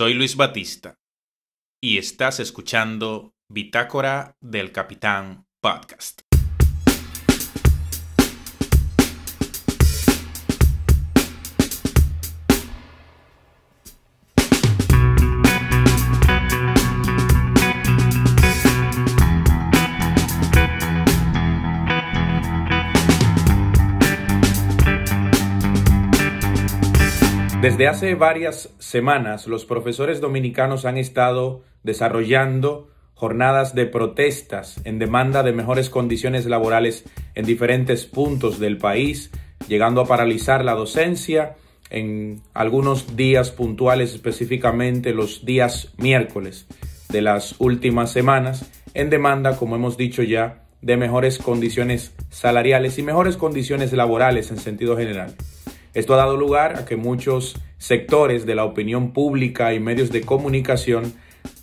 Soy Luis Batista y estás escuchando Bitácora del Capitán Podcast. Desde hace varias semanas los profesores dominicanos han estado desarrollando jornadas de protestas en demanda de mejores condiciones laborales en diferentes puntos del país, llegando a paralizar la docencia en algunos días puntuales, específicamente los días miércoles de las últimas semanas, en demanda, como hemos dicho ya, de mejores condiciones salariales y mejores condiciones laborales en sentido general. Esto ha dado lugar a que muchos sectores de la opinión pública y medios de comunicación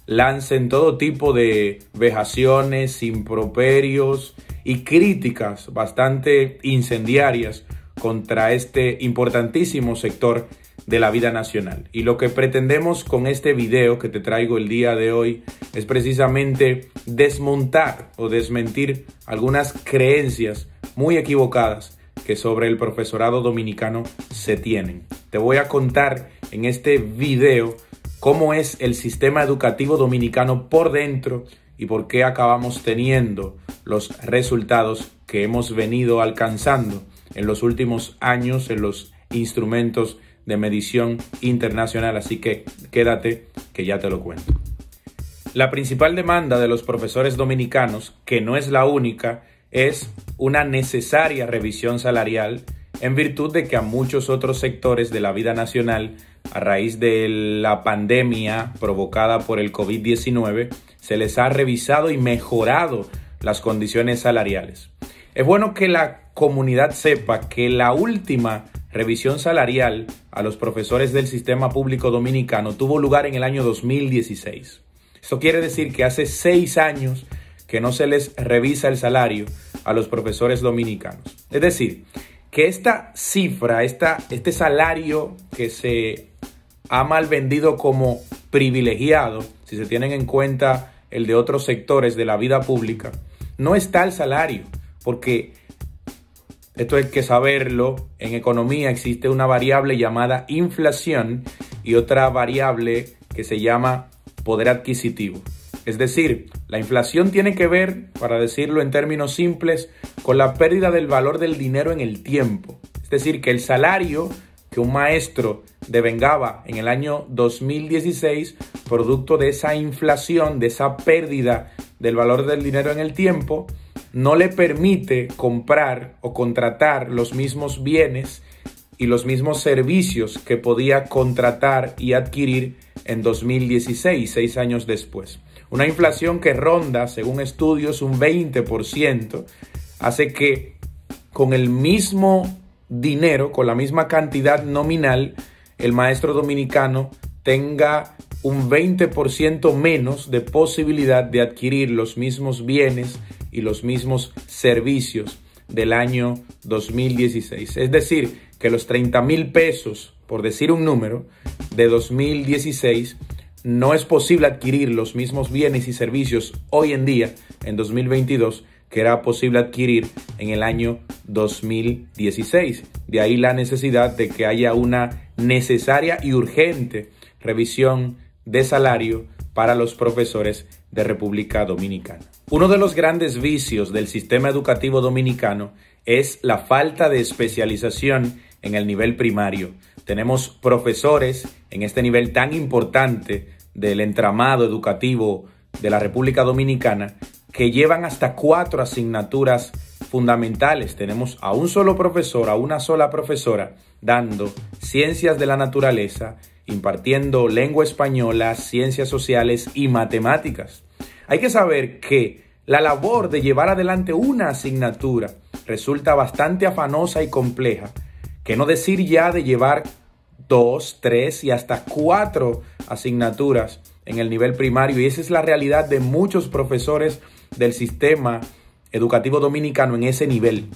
lancen todo tipo de vejaciones, improperios y críticas bastante incendiarias contra este importantísimo sector de la vida nacional. Y lo que pretendemos con este video que te traigo el día de hoy es precisamente desmontar o desmentir algunas creencias muy equivocadas que sobre el profesorado dominicano se tienen. Te voy a contar en este video cómo es el sistema educativo dominicano por dentro y por qué acabamos teniendo los resultados que hemos venido alcanzando en los últimos años en los instrumentos de medición internacional. Así que quédate que ya te lo cuento. La principal demanda de los profesores dominicanos, que no es la única, es una necesaria revisión salarial en virtud de que a muchos otros sectores de la vida nacional, a raíz de la pandemia provocada por el COVID-19, se les ha revisado y mejorado las condiciones salariales. Es bueno que la comunidad sepa que la última revisión salarial a los profesores del sistema público dominicano tuvo lugar en el año 2016. Esto quiere decir que hace seis años que no se les revisa el salario a los profesores dominicanos. Es decir, que esta cifra, esta, este salario que se ha mal vendido como privilegiado, si se tienen en cuenta el de otros sectores de la vida pública, no está el salario, porque esto hay que saberlo, en economía existe una variable llamada inflación y otra variable que se llama poder adquisitivo. Es decir, la inflación tiene que ver, para decirlo en términos simples, con la pérdida del valor del dinero en el tiempo. Es decir, que el salario que un maestro devengaba en el año 2016, producto de esa inflación, de esa pérdida del valor del dinero en el tiempo, no le permite comprar o contratar los mismos bienes y los mismos servicios que podía contratar y adquirir en 2016, seis años después. Una inflación que ronda, según estudios, un 20%, hace que con el mismo dinero, con la misma cantidad nominal, el maestro dominicano tenga un 20% menos de posibilidad de adquirir los mismos bienes y los mismos servicios del año 2016. Es decir, que los 30 mil pesos, por decir un número, de 2016 no es posible adquirir los mismos bienes y servicios hoy en día, en 2022, que era posible adquirir en el año 2016. De ahí la necesidad de que haya una necesaria y urgente revisión de salario para los profesores de República Dominicana. Uno de los grandes vicios del sistema educativo dominicano es la falta de especialización en el nivel primario. Tenemos profesores en este nivel tan importante del entramado educativo de la República Dominicana que llevan hasta cuatro asignaturas fundamentales. Tenemos a un solo profesor, a una sola profesora, dando ciencias de la naturaleza, impartiendo lengua española, ciencias sociales y matemáticas. Hay que saber que la labor de llevar adelante una asignatura resulta bastante afanosa y compleja, que no decir ya de llevar dos, tres y hasta cuatro asignaturas en el nivel primario y esa es la realidad de muchos profesores del sistema educativo dominicano en ese nivel.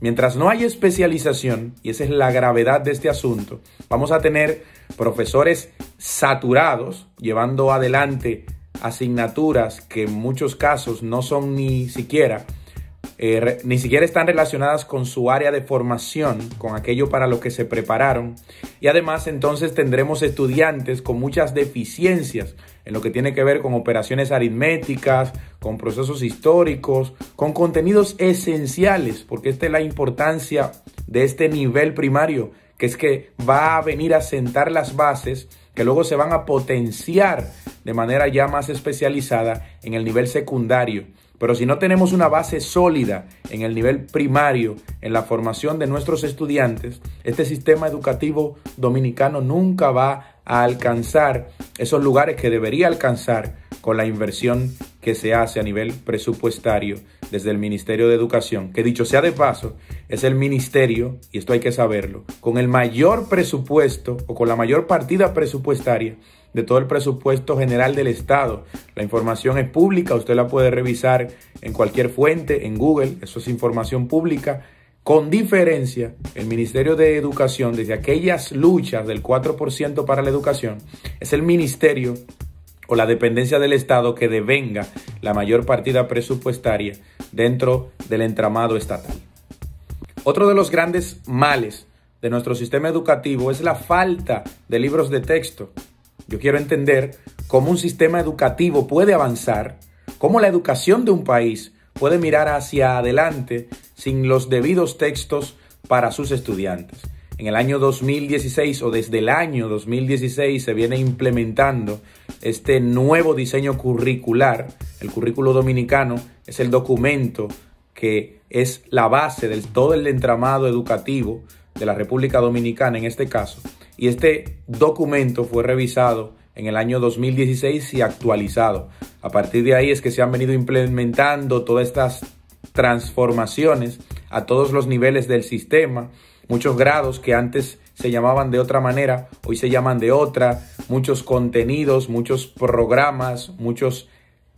Mientras no haya especialización, y esa es la gravedad de este asunto, vamos a tener profesores saturados, llevando adelante asignaturas que en muchos casos no son ni siquiera eh, ni siquiera están relacionadas con su área de formación, con aquello para lo que se prepararon. Y además entonces tendremos estudiantes con muchas deficiencias en lo que tiene que ver con operaciones aritméticas, con procesos históricos, con contenidos esenciales, porque esta es la importancia de este nivel primario, que es que va a venir a sentar las bases que luego se van a potenciar de manera ya más especializada en el nivel secundario. Pero si no tenemos una base sólida en el nivel primario, en la formación de nuestros estudiantes, este sistema educativo dominicano nunca va a alcanzar esos lugares que debería alcanzar con la inversión que se hace a nivel presupuestario desde el Ministerio de Educación, que dicho sea de paso, es el ministerio, y esto hay que saberlo, con el mayor presupuesto o con la mayor partida presupuestaria de todo el presupuesto general del Estado. La información es pública, usted la puede revisar en cualquier fuente, en Google, eso es información pública. Con diferencia, el Ministerio de Educación, desde aquellas luchas del 4% para la educación, es el ministerio o la dependencia del Estado que devenga la mayor partida presupuestaria dentro del entramado estatal. Otro de los grandes males de nuestro sistema educativo es la falta de libros de texto. Yo quiero entender cómo un sistema educativo puede avanzar, cómo la educación de un país puede mirar hacia adelante sin los debidos textos para sus estudiantes. En el año 2016 o desde el año 2016 se viene implementando este nuevo diseño curricular. El currículo dominicano es el documento que es la base de todo el entramado educativo de la República Dominicana en este caso. Y este documento fue revisado en el año 2016 y actualizado. A partir de ahí es que se han venido implementando todas estas transformaciones a todos los niveles del sistema, muchos grados que antes se llamaban de otra manera, hoy se llaman de otra, muchos contenidos, muchos programas, muchos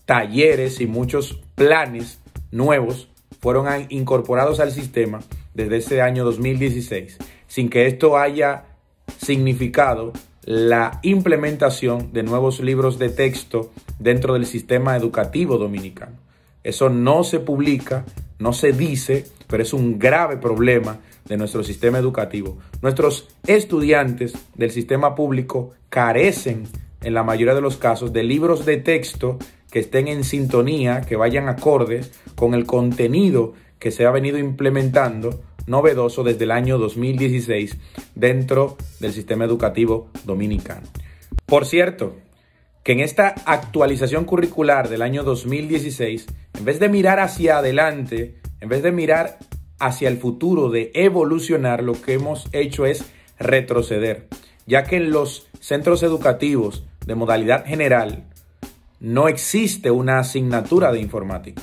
talleres y muchos planes nuevos fueron incorporados al sistema desde ese año 2016, sin que esto haya significado la implementación de nuevos libros de texto dentro del sistema educativo dominicano. Eso no se publica, no se dice, pero es un grave problema de nuestro sistema educativo. Nuestros estudiantes del sistema público carecen en la mayoría de los casos de libros de texto que estén en sintonía, que vayan acordes con el contenido que se ha venido implementando novedoso desde el año 2016 dentro del sistema educativo dominicano. Por cierto, que en esta actualización curricular del año 2016, en vez de mirar hacia adelante, en vez de mirar hacia el futuro, de evolucionar, lo que hemos hecho es retroceder, ya que en los centros educativos de modalidad general no existe una asignatura de informática.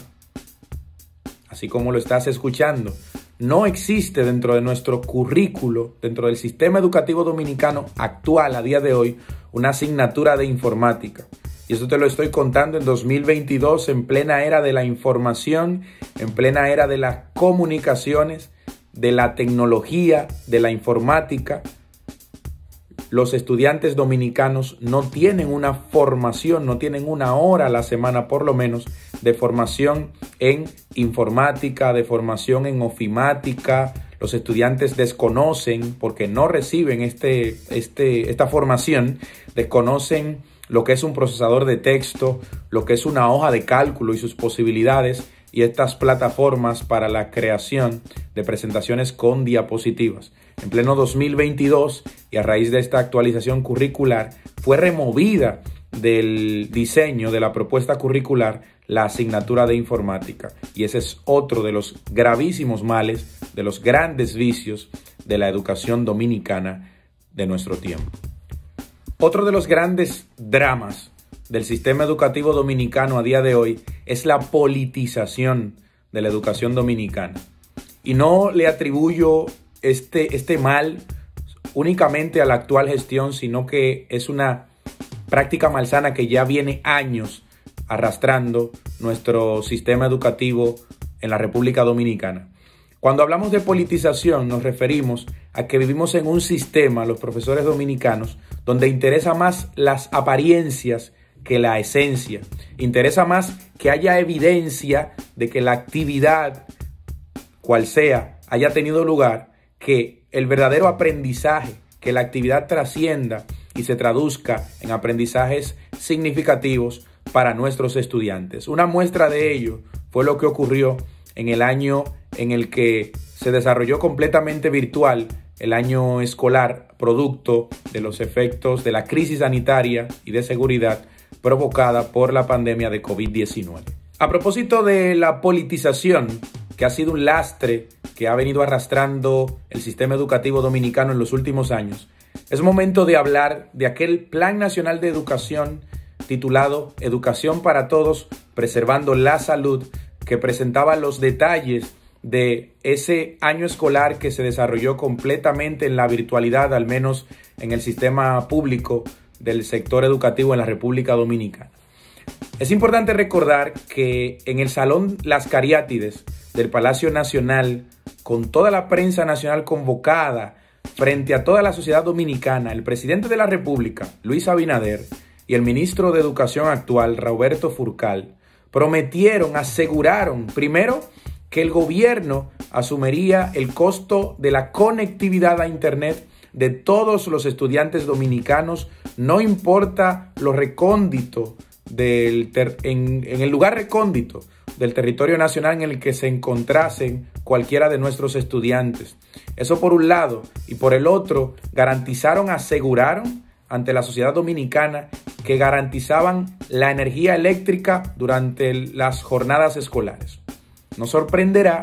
Así como lo estás escuchando, no existe dentro de nuestro currículo, dentro del sistema educativo dominicano actual a día de hoy, una asignatura de informática. Y esto te lo estoy contando en 2022, en plena era de la información, en plena era de las comunicaciones, de la tecnología, de la informática. Los estudiantes dominicanos no tienen una formación, no tienen una hora a la semana por lo menos de formación en informática, de formación en ofimática. Los estudiantes desconocen, porque no reciben este, este, esta formación, desconocen lo que es un procesador de texto, lo que es una hoja de cálculo y sus posibilidades, y estas plataformas para la creación de presentaciones con diapositivas. En pleno 2022 y a raíz de esta actualización curricular, fue removida del diseño de la propuesta curricular la asignatura de informática. Y ese es otro de los gravísimos males, de los grandes vicios de la educación dominicana de nuestro tiempo. Otro de los grandes dramas del sistema educativo dominicano a día de hoy es la politización de la educación dominicana. Y no le atribuyo este, este mal únicamente a la actual gestión, sino que es una práctica malsana que ya viene años arrastrando nuestro sistema educativo en la República Dominicana. Cuando hablamos de politización nos referimos a que vivimos en un sistema, los profesores dominicanos, donde interesa más las apariencias que la esencia. Interesa más que haya evidencia de que la actividad, cual sea, haya tenido lugar, que el verdadero aprendizaje, que la actividad trascienda y se traduzca en aprendizajes significativos para nuestros estudiantes. Una muestra de ello fue lo que ocurrió en el año en el que se desarrolló completamente virtual el año escolar, producto de los efectos de la crisis sanitaria y de seguridad provocada por la pandemia de COVID-19. A propósito de la politización, que ha sido un lastre que ha venido arrastrando el sistema educativo dominicano en los últimos años, es momento de hablar de aquel Plan Nacional de Educación titulado Educación para Todos, preservando la salud, que presentaba los detalles de ese año escolar que se desarrolló completamente en la virtualidad, al menos en el sistema público del sector educativo en la República Dominicana. Es importante recordar que en el Salón Las Cariátides del Palacio Nacional, con toda la prensa nacional convocada frente a toda la sociedad dominicana, el presidente de la República, Luis Abinader, y el ministro de Educación actual, Roberto Furcal, prometieron, aseguraron, primero, que el gobierno asumiría el costo de la conectividad a Internet de todos los estudiantes dominicanos, no importa lo recóndito del en, en el lugar recóndito del territorio nacional en el que se encontrasen cualquiera de nuestros estudiantes. Eso por un lado. Y por el otro, garantizaron, aseguraron ante la sociedad dominicana que garantizaban la energía eléctrica durante las jornadas escolares. No sorprenderá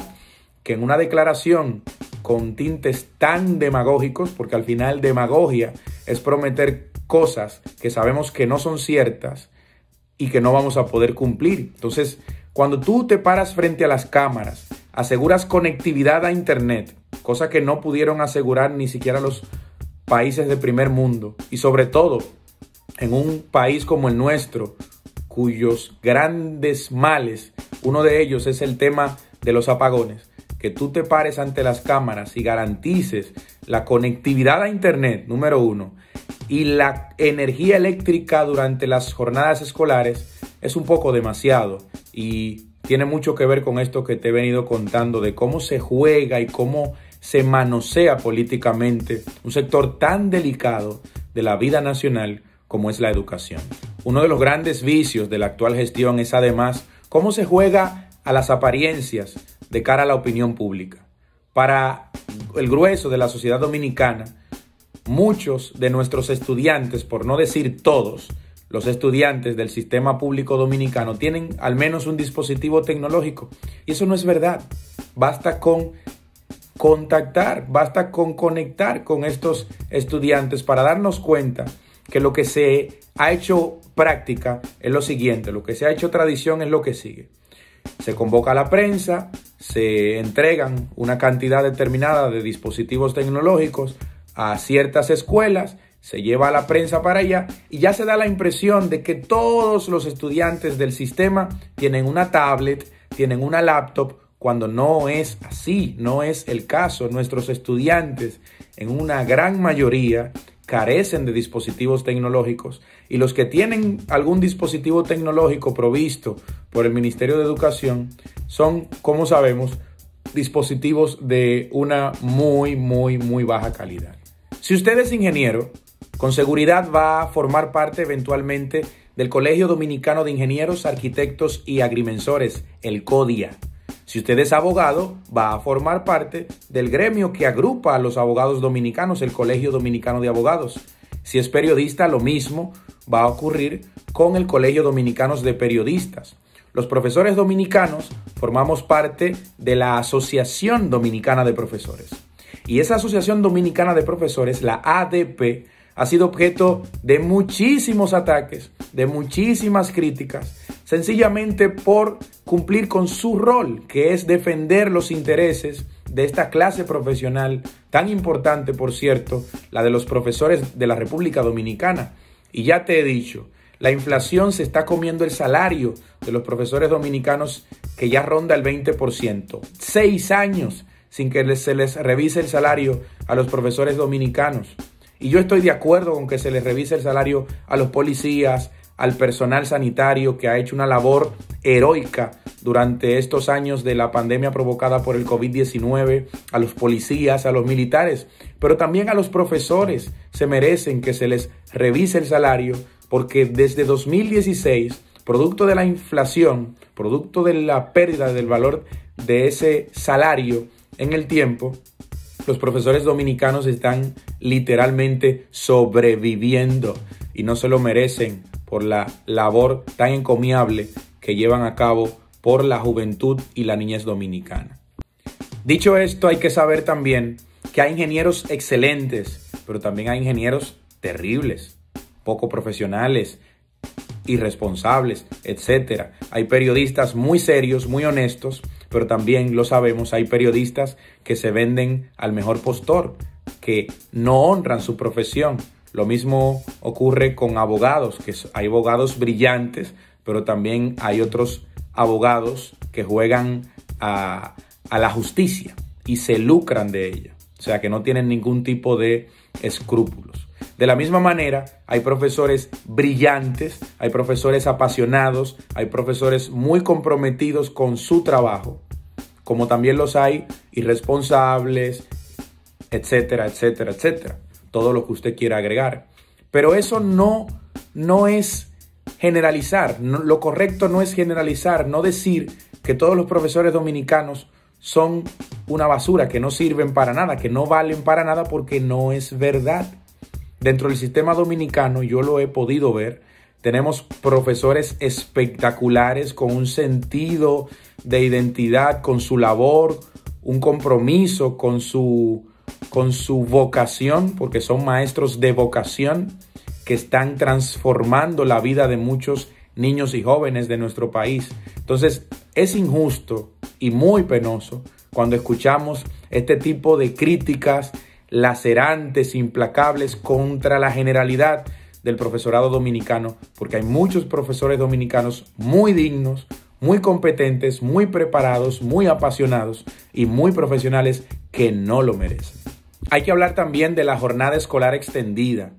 que en una declaración con tintes tan demagógicos, porque al final demagogia es prometer cosas que sabemos que no son ciertas y que no vamos a poder cumplir. Entonces, cuando tú te paras frente a las cámaras, aseguras conectividad a Internet, cosa que no pudieron asegurar ni siquiera los países de primer mundo, y sobre todo en un país como el nuestro, cuyos grandes males, uno de ellos es el tema de los apagones, que tú te pares ante las cámaras y garantices la conectividad a Internet, número uno, y la energía eléctrica durante las jornadas escolares, es un poco demasiado y tiene mucho que ver con esto que te he venido contando de cómo se juega y cómo se manosea políticamente un sector tan delicado de la vida nacional como es la educación. Uno de los grandes vicios de la actual gestión es además cómo se juega a las apariencias de cara a la opinión pública. Para el grueso de la sociedad dominicana, muchos de nuestros estudiantes, por no decir todos, los estudiantes del sistema público dominicano tienen al menos un dispositivo tecnológico. Y eso no es verdad. Basta con contactar, basta con conectar con estos estudiantes para darnos cuenta que lo que se ha hecho práctica es lo siguiente, lo que se ha hecho tradición es lo que sigue. Se convoca a la prensa, se entregan una cantidad determinada de dispositivos tecnológicos a ciertas escuelas, se lleva a la prensa para allá y ya se da la impresión de que todos los estudiantes del sistema tienen una tablet, tienen una laptop, cuando no es así, no es el caso. Nuestros estudiantes en una gran mayoría carecen de dispositivos tecnológicos y los que tienen algún dispositivo tecnológico provisto por el Ministerio de Educación son, como sabemos, dispositivos de una muy, muy, muy baja calidad. Si usted es ingeniero, con seguridad va a formar parte eventualmente del Colegio Dominicano de Ingenieros, Arquitectos y Agrimensores, el CODIA. Si usted es abogado, va a formar parte del gremio que agrupa a los abogados dominicanos, el Colegio Dominicano de Abogados. Si es periodista, lo mismo va a ocurrir con el Colegio Dominicano de Periodistas. Los profesores dominicanos formamos parte de la Asociación Dominicana de Profesores. Y esa Asociación Dominicana de Profesores, la ADP, ha sido objeto de muchísimos ataques, de muchísimas críticas, sencillamente por cumplir con su rol, que es defender los intereses de esta clase profesional tan importante, por cierto, la de los profesores de la República Dominicana. Y ya te he dicho, la inflación se está comiendo el salario de los profesores dominicanos que ya ronda el 20%. Seis años sin que se les revise el salario a los profesores dominicanos. Y yo estoy de acuerdo con que se les revise el salario a los policías, al personal sanitario que ha hecho una labor heroica durante estos años de la pandemia provocada por el COVID-19, a los policías, a los militares, pero también a los profesores. Se merecen que se les revise el salario porque desde 2016, producto de la inflación, producto de la pérdida del valor de ese salario en el tiempo, los profesores dominicanos están literalmente sobreviviendo y no se lo merecen por la labor tan encomiable que llevan a cabo por la juventud y la niñez dominicana. Dicho esto, hay que saber también que hay ingenieros excelentes, pero también hay ingenieros terribles, poco profesionales, irresponsables, etc. Hay periodistas muy serios, muy honestos, pero también lo sabemos, hay periodistas que se venden al mejor postor, que no honran su profesión. Lo mismo ocurre con abogados, que hay abogados brillantes, pero también hay otros abogados que juegan a, la justicia y se lucran de ella. O sea, que no tienen ningún tipo de escrúpulos. De la misma manera, hay profesores brillantes, hay profesores apasionados, hay profesores muy comprometidos con su trabajo, como también los hay irresponsables, etcétera, etcétera, etcétera. Todo lo que usted quiera agregar. Pero eso no, no es generalizar. lo correcto no es generalizar, no decir que todos los profesores dominicanos son una basura, que no sirven para nada, que no valen para nada porque no es verdad. Dentro del sistema dominicano, yo lo he podido ver, tenemos profesores espectaculares con un sentido de identidad, con su labor, un compromiso con su, con su vocación, porque son maestros de vocación que están transformando la vida de muchos niños y jóvenes de nuestro país. Entonces, es injusto y muy penoso cuando escuchamos este tipo de críticas lacerantes, implacables contra la generalidad del profesorado dominicano, porque hay muchos profesores dominicanos muy dignos, muy competentes, muy preparados, muy apasionados y muy profesionales que no lo merecen. Hay que hablar también de la jornada escolar extendida,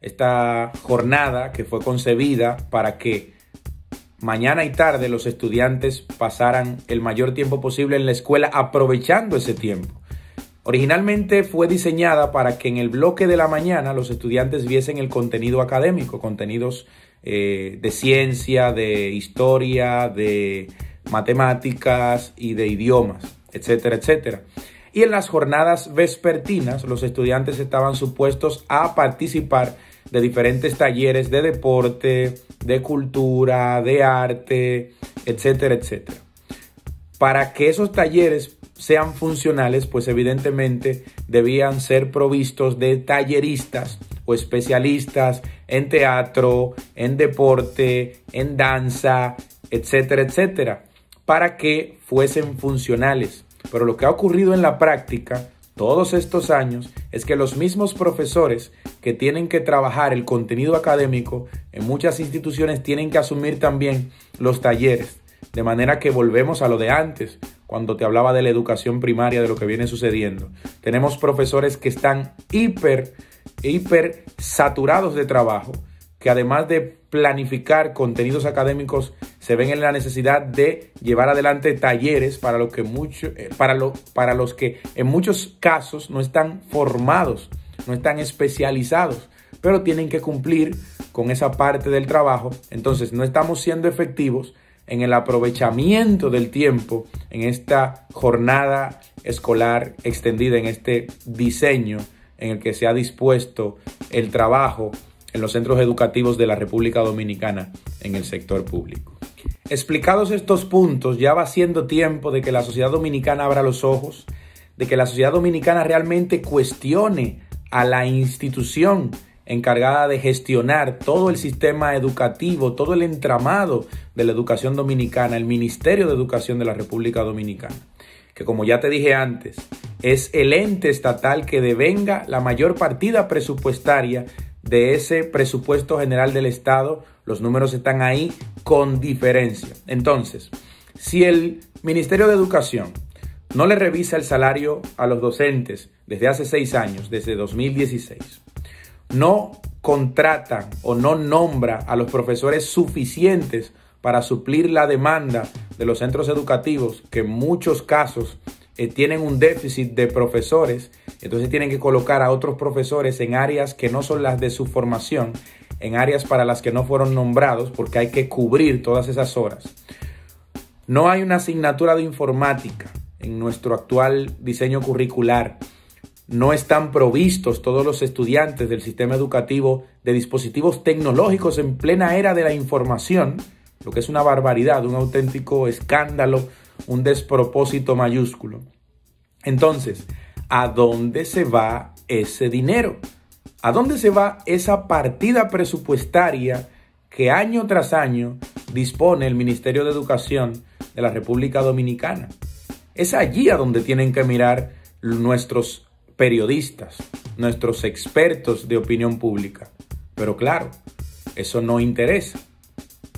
esta jornada que fue concebida para que mañana y tarde los estudiantes pasaran el mayor tiempo posible en la escuela aprovechando ese tiempo. Originalmente fue diseñada para que en el bloque de la mañana los estudiantes viesen el contenido académico, contenidos eh, de ciencia, de historia, de matemáticas y de idiomas, etcétera, etcétera. Y en las jornadas vespertinas los estudiantes estaban supuestos a participar de diferentes talleres de deporte, de cultura, de arte, etcétera, etcétera. Para que esos talleres sean funcionales, pues evidentemente debían ser provistos de talleristas o especialistas en teatro, en deporte, en danza, etcétera, etcétera, para que fuesen funcionales. Pero lo que ha ocurrido en la práctica todos estos años es que los mismos profesores que tienen que trabajar el contenido académico en muchas instituciones tienen que asumir también los talleres. De manera que volvemos a lo de antes, cuando te hablaba de la educación primaria, de lo que viene sucediendo. Tenemos profesores que están hiper, hiper saturados de trabajo, que además de planificar contenidos académicos, se ven en la necesidad de llevar adelante talleres para, que mucho, eh, para, para los que en muchos casos no están formados, no están especializados, pero tienen que cumplir con esa parte del trabajo. Entonces no estamos siendo efectivos en el aprovechamiento del tiempo en esta jornada escolar extendida, en este diseño en el que se ha dispuesto el trabajo en los centros educativos de la República Dominicana en el sector público. Explicados estos puntos, ya va siendo tiempo de que la sociedad dominicana abra los ojos, de que la sociedad dominicana realmente cuestione a la institución encargada de gestionar todo el sistema educativo, todo el entramado de la educación dominicana, el Ministerio de Educación de la República Dominicana, que como ya te dije antes, es el ente estatal que devenga la mayor partida presupuestaria de ese presupuesto general del Estado. Los números están ahí con diferencia. Entonces, si el Ministerio de Educación no le revisa el salario a los docentes desde hace seis años, desde 2016. No contrata o no nombra a los profesores suficientes para suplir la demanda de los centros educativos, que en muchos casos eh, tienen un déficit de profesores, entonces tienen que colocar a otros profesores en áreas que no son las de su formación, en áreas para las que no fueron nombrados, porque hay que cubrir todas esas horas. No hay una asignatura de informática en nuestro actual diseño curricular. No están provistos todos los estudiantes del sistema educativo de dispositivos tecnológicos en plena era de la información, lo que es una barbaridad, un auténtico escándalo un despropósito mayúsculo. Entonces, ¿a dónde se va ese dinero? ¿A dónde se va esa partida presupuestaria que año tras año dispone el Ministerio de Educación de la República Dominicana? Es allí a donde tienen que mirar nuestros periodistas, nuestros expertos de opinión pública. Pero claro, eso no interesa,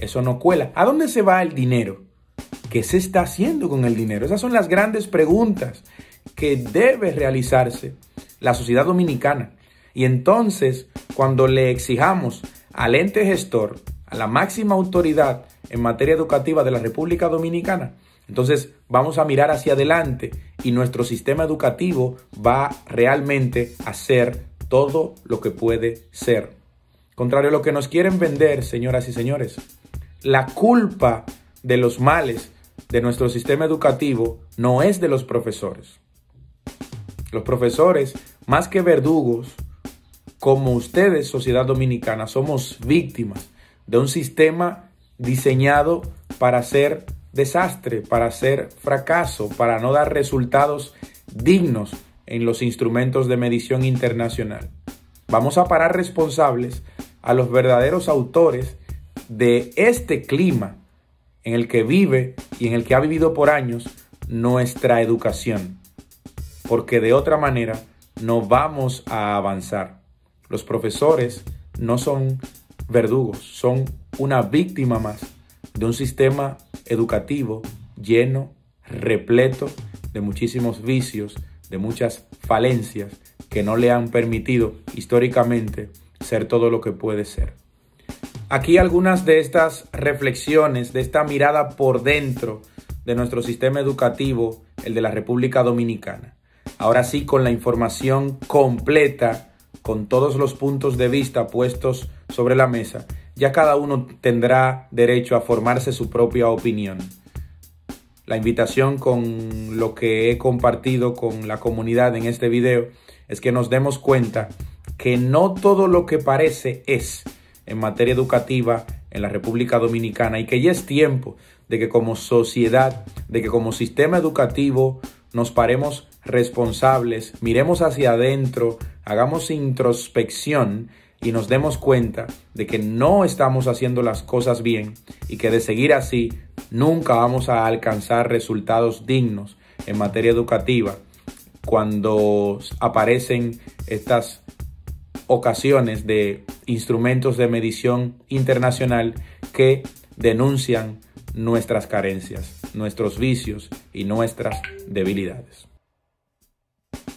eso no cuela. ¿A dónde se va el dinero? ¿Qué se está haciendo con el dinero? Esas son las grandes preguntas que debe realizarse la sociedad dominicana. Y entonces, cuando le exijamos al ente gestor, a la máxima autoridad en materia educativa de la República Dominicana, entonces vamos a mirar hacia adelante y nuestro sistema educativo va realmente a ser todo lo que puede ser. Contrario a lo que nos quieren vender, señoras y señores, la culpa de los males de nuestro sistema educativo no es de los profesores. Los profesores, más que verdugos, como ustedes, sociedad dominicana, somos víctimas de un sistema diseñado para ser desastre, para ser fracaso, para no dar resultados dignos en los instrumentos de medición internacional. Vamos a parar responsables a los verdaderos autores de este clima en el que vive y en el que ha vivido por años nuestra educación, porque de otra manera no vamos a avanzar. Los profesores no son verdugos, son una víctima más de un sistema educativo lleno, repleto de muchísimos vicios, de muchas falencias que no le han permitido históricamente ser todo lo que puede ser. Aquí algunas de estas reflexiones, de esta mirada por dentro de nuestro sistema educativo, el de la República Dominicana. Ahora sí, con la información completa, con todos los puntos de vista puestos sobre la mesa, ya cada uno tendrá derecho a formarse su propia opinión. La invitación con lo que he compartido con la comunidad en este video es que nos demos cuenta que no todo lo que parece es en materia educativa en la República Dominicana y que ya es tiempo de que como sociedad, de que como sistema educativo nos paremos responsables, miremos hacia adentro, hagamos introspección y nos demos cuenta de que no estamos haciendo las cosas bien y que de seguir así nunca vamos a alcanzar resultados dignos en materia educativa. Cuando aparecen estas ocasiones de instrumentos de medición internacional que denuncian nuestras carencias, nuestros vicios y nuestras debilidades.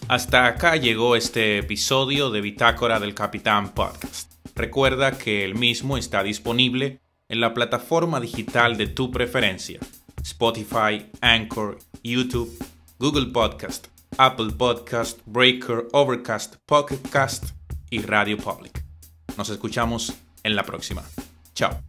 Hasta acá llegó este episodio de Bitácora del Capitán Podcast. Recuerda que el mismo está disponible en la plataforma digital de tu preferencia, Spotify, Anchor, YouTube, Google Podcast, Apple Podcast, Breaker, Overcast, Pocket Cast y Radio Public. Nos escuchamos en la próxima. Chao.